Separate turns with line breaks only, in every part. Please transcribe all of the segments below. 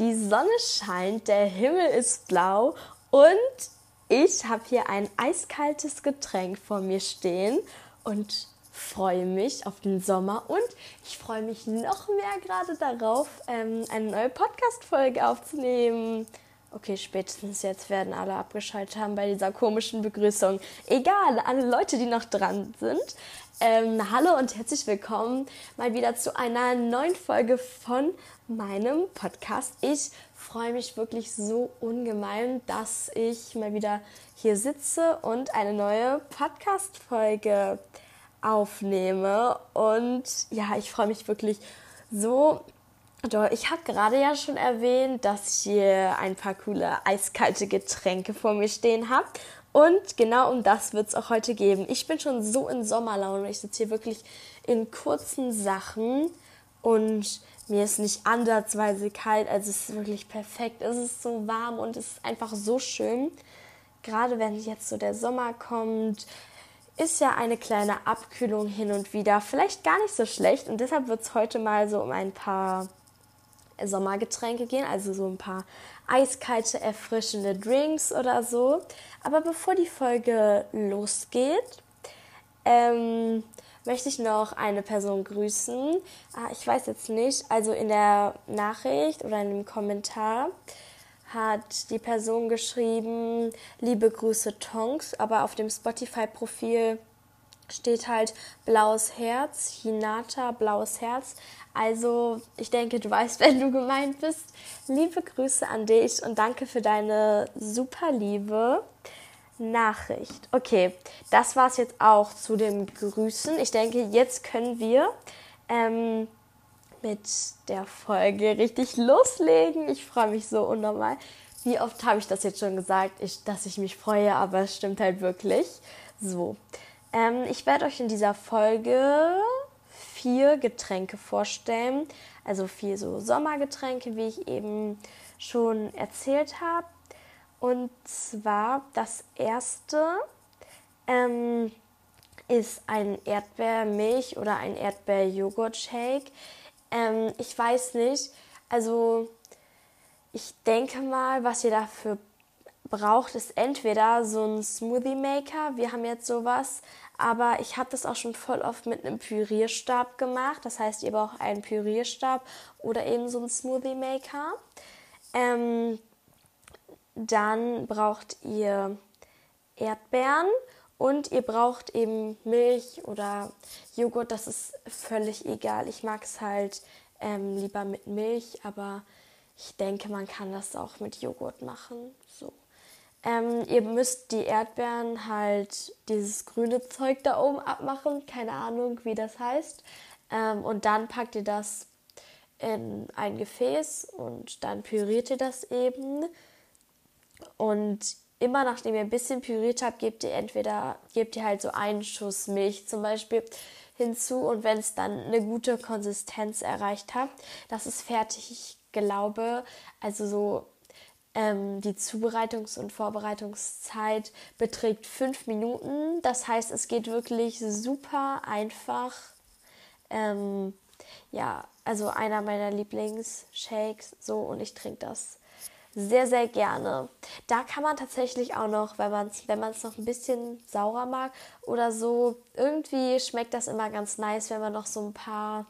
Die Sonne scheint, der Himmel ist blau und ich habe hier ein eiskaltes Getränk vor mir stehen und freue mich auf den Sommer und ich freue mich noch mehr gerade darauf, ähm, eine neue Podcast-Folge aufzunehmen. Okay, spätestens jetzt werden alle abgeschaltet haben bei dieser komischen Begrüßung. Egal, alle Leute, die noch dran sind. Ähm, hallo und herzlich willkommen mal wieder zu einer neuen Folge von meinem Podcast. Ich freue mich wirklich so ungemein, dass ich mal wieder hier sitze und eine neue Podcast-Folge aufnehme. Und ja, ich freue mich wirklich so ich habe gerade ja schon erwähnt, dass ich hier ein paar coole eiskalte Getränke vor mir stehen habe. Und genau um das wird es auch heute geben. Ich bin schon so in Sommerlaune. Ich sitze hier wirklich in kurzen Sachen und mir ist nicht ansatzweise kalt. Also es ist wirklich perfekt. Es ist so warm und es ist einfach so schön. Gerade wenn jetzt so der Sommer kommt, ist ja eine kleine Abkühlung hin und wieder vielleicht gar nicht so schlecht. Und deshalb wird es heute mal so um ein paar Sommergetränke gehen, also so ein paar eiskalte, erfrischende Drinks oder so. Aber bevor die Folge losgeht, ähm, möchte ich noch eine Person grüßen. Ah, ich weiß jetzt nicht, also in der Nachricht oder in dem Kommentar hat die Person geschrieben, liebe Grüße Tonks, aber auf dem Spotify-Profil steht halt blaues Herz, Hinata, blaues Herz. Also ich denke, du weißt, wenn du gemeint bist. Liebe Grüße an dich und danke für deine super liebe Nachricht. Okay, das war es jetzt auch zu dem Grüßen. Ich denke, jetzt können wir ähm, mit der Folge richtig loslegen. Ich freue mich so unnormal. Wie oft habe ich das jetzt schon gesagt, ich, dass ich mich freue, aber es stimmt halt wirklich. So, ähm, ich werde euch in dieser Folge vier Getränke vorstellen. Also vier so Sommergetränke, wie ich eben schon erzählt habe. Und zwar das erste ähm, ist ein Erdbeermilch oder ein Erdbeerjoghurt-Shake. Ähm, ich weiß nicht, also ich denke mal, was ihr dafür braucht, ist entweder so ein Smoothie Maker. Wir haben jetzt sowas, aber ich habe das auch schon voll oft mit einem Pürierstab gemacht. Das heißt, ihr braucht einen Pürierstab oder eben so einen Smoothie Maker. Ähm, dann braucht ihr Erdbeeren und ihr braucht eben Milch oder Joghurt. Das ist völlig egal. Ich mag es halt ähm, lieber mit Milch, aber ich denke, man kann das auch mit Joghurt machen. So. Ähm, ihr müsst die Erdbeeren halt dieses grüne Zeug da oben abmachen, keine Ahnung, wie das heißt. Ähm, und dann packt ihr das in ein Gefäß und dann püriert ihr das eben. Und immer nachdem ihr ein bisschen püriert habt, gebt ihr entweder, gebt ihr halt so einen Schuss Milch zum Beispiel hinzu und wenn es dann eine gute Konsistenz erreicht habt, das ist fertig. Ich glaube, also so ähm, die Zubereitungs- und Vorbereitungszeit beträgt fünf Minuten. Das heißt, es geht wirklich super einfach. Ähm, ja, also einer meiner Lieblingsshakes so und ich trinke das sehr, sehr gerne. Da kann man tatsächlich auch noch, wenn man es wenn noch ein bisschen saurer mag oder so, irgendwie schmeckt das immer ganz nice, wenn man noch so ein paar,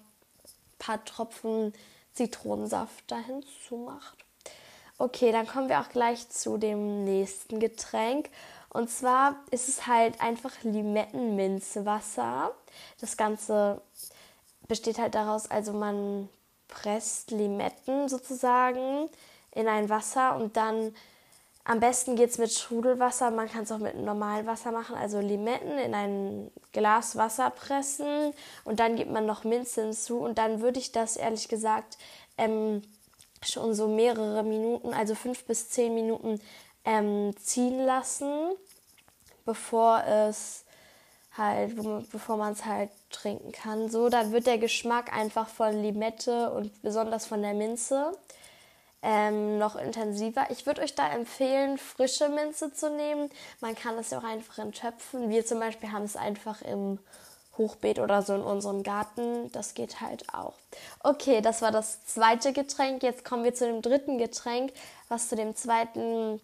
paar Tropfen Zitronensaft dahin zumacht. Okay, dann kommen wir auch gleich zu dem nächsten Getränk. Und zwar ist es halt einfach Limettenminzwasser. Das Ganze besteht halt daraus, also man presst Limetten sozusagen in ein Wasser und dann am besten geht es mit Sprudelwasser. Man kann es auch mit normalem Wasser machen. Also Limetten in ein Glas Wasser pressen und dann gibt man noch Minze hinzu. Und dann würde ich das ehrlich gesagt ähm, schon so mehrere Minuten, also fünf bis zehn Minuten ähm, ziehen lassen, bevor es halt, bevor man es halt trinken kann. So, dann wird der Geschmack einfach von Limette und besonders von der Minze ähm, noch intensiver. Ich würde euch da empfehlen, frische Minze zu nehmen. Man kann das ja auch einfach in Töpfen. Wir zum Beispiel haben es einfach im Hochbeet oder so in unserem Garten. Das geht halt auch. Okay, das war das zweite Getränk. Jetzt kommen wir zu dem dritten Getränk, was zu dem zweiten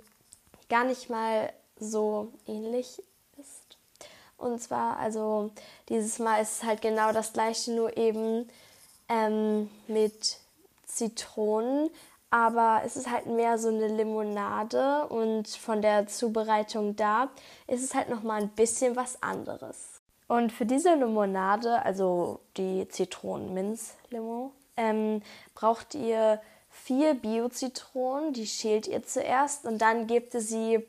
gar nicht mal so ähnlich ist. Und zwar, also dieses Mal ist es halt genau das gleiche, nur eben ähm, mit Zitronen. Aber es ist halt mehr so eine Limonade und von der Zubereitung da ist es halt nochmal ein bisschen was anderes. Und für diese Limonade, also die Zitronen-Minz-Limo, ähm, braucht ihr vier Bio-Zitronen. Die schält ihr zuerst und dann gebt ihr sie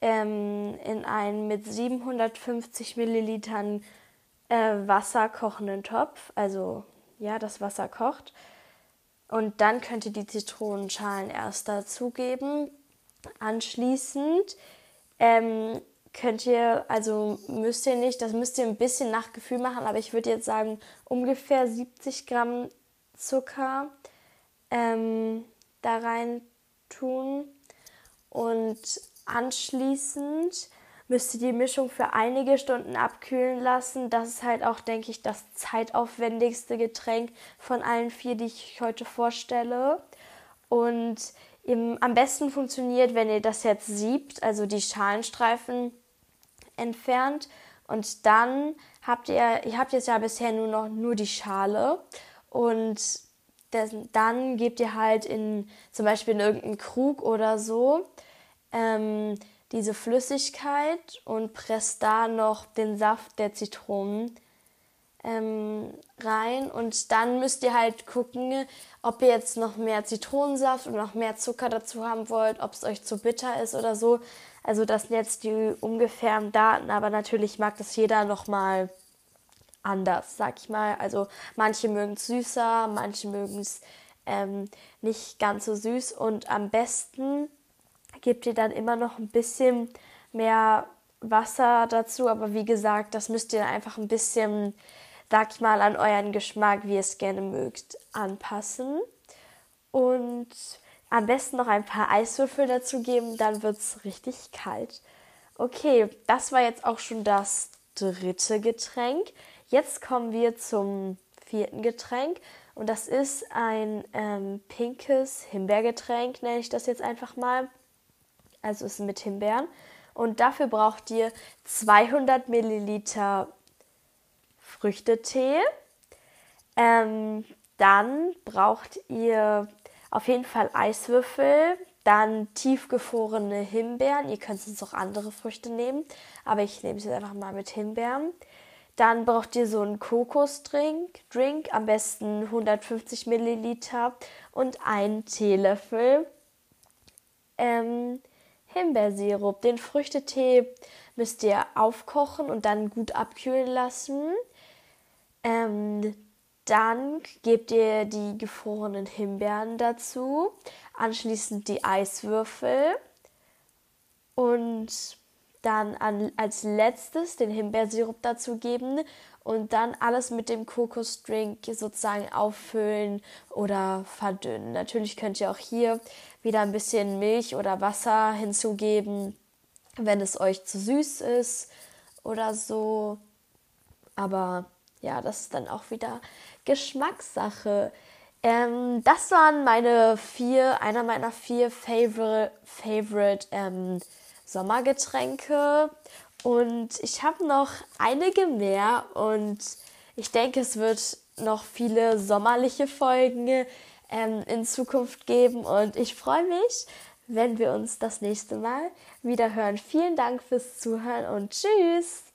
ähm, in einen mit 750 Millilitern äh, Wasser kochenden Topf. Also ja, das Wasser kocht. Und dann könnt ihr die Zitronenschalen erst dazugeben. Anschließend ähm, könnt ihr, also müsst ihr nicht, das müsst ihr ein bisschen nach Gefühl machen, aber ich würde jetzt sagen, ungefähr 70 Gramm Zucker ähm, da rein tun. Und anschließend müsst ihr die Mischung für einige Stunden abkühlen lassen. Das ist halt auch, denke ich, das zeitaufwendigste Getränk von allen vier, die ich heute vorstelle. Und im, am besten funktioniert, wenn ihr das jetzt siebt, also die Schalenstreifen entfernt. Und dann habt ihr, ihr habt jetzt ja bisher nur noch nur die Schale. Und das, dann gebt ihr halt in zum Beispiel in irgendeinen Krug oder so ähm, diese Flüssigkeit und presst da noch den Saft der Zitronen ähm, rein und dann müsst ihr halt gucken, ob ihr jetzt noch mehr Zitronensaft und noch mehr Zucker dazu haben wollt, ob es euch zu bitter ist oder so. Also das sind jetzt die ungefähren Daten, aber natürlich mag das jeder noch mal anders, sag ich mal. Also manche mögen es süßer, manche mögen es ähm, nicht ganz so süß und am besten gebt ihr dann immer noch ein bisschen mehr Wasser dazu, aber wie gesagt, das müsst ihr einfach ein bisschen sag ich mal, an euren Geschmack, wie ihr es gerne mögt, anpassen. Und am besten noch ein paar Eiswürfel dazu geben, dann wird es richtig kalt. Okay, das war jetzt auch schon das dritte Getränk. Jetzt kommen wir zum vierten Getränk. Und das ist ein ähm, pinkes Himbeergetränk, nenne ich das jetzt einfach mal. Also ist mit Himbeeren. Und dafür braucht ihr 200 Milliliter Früchtetee. Ähm, dann braucht ihr auf jeden Fall Eiswürfel, dann tiefgefrorene Himbeeren. Ihr könnt jetzt auch andere Früchte nehmen, aber ich nehme es jetzt einfach mal mit Himbeeren. Dann braucht ihr so einen Kokosdrink, Drink, am besten 150 Milliliter und einen Teelöffel ähm, Himbeersirup. Den Früchtetee müsst ihr aufkochen und dann gut abkühlen lassen. Ähm, dann gebt ihr die gefrorenen Himbeeren dazu, anschließend die Eiswürfel und dann an, als letztes den Himbeersirup dazugeben und dann alles mit dem Kokosdrink sozusagen auffüllen oder verdünnen. Natürlich könnt ihr auch hier wieder ein bisschen Milch oder Wasser hinzugeben, wenn es euch zu süß ist oder so. Aber ja, das ist dann auch wieder Geschmackssache. Ähm, das waren meine vier, einer meiner vier Favorite, Favorite ähm, Sommergetränke. Und ich habe noch einige mehr und ich denke, es wird noch viele sommerliche Folgen ähm, in Zukunft geben. Und ich freue mich, wenn wir uns das nächste Mal wieder hören. Vielen Dank fürs Zuhören und tschüss!